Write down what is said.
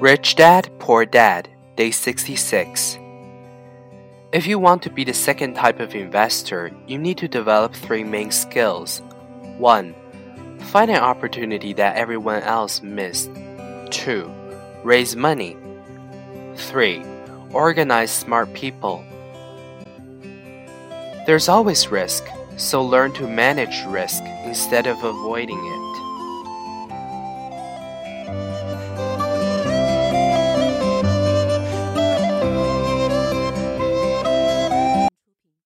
Rich Dad, Poor Dad, Day 66. If you want to be the second type of investor, you need to develop three main skills. 1. Find an opportunity that everyone else missed. 2. Raise money. 3. Organize smart people. There's always risk, so learn to manage risk instead of avoiding it.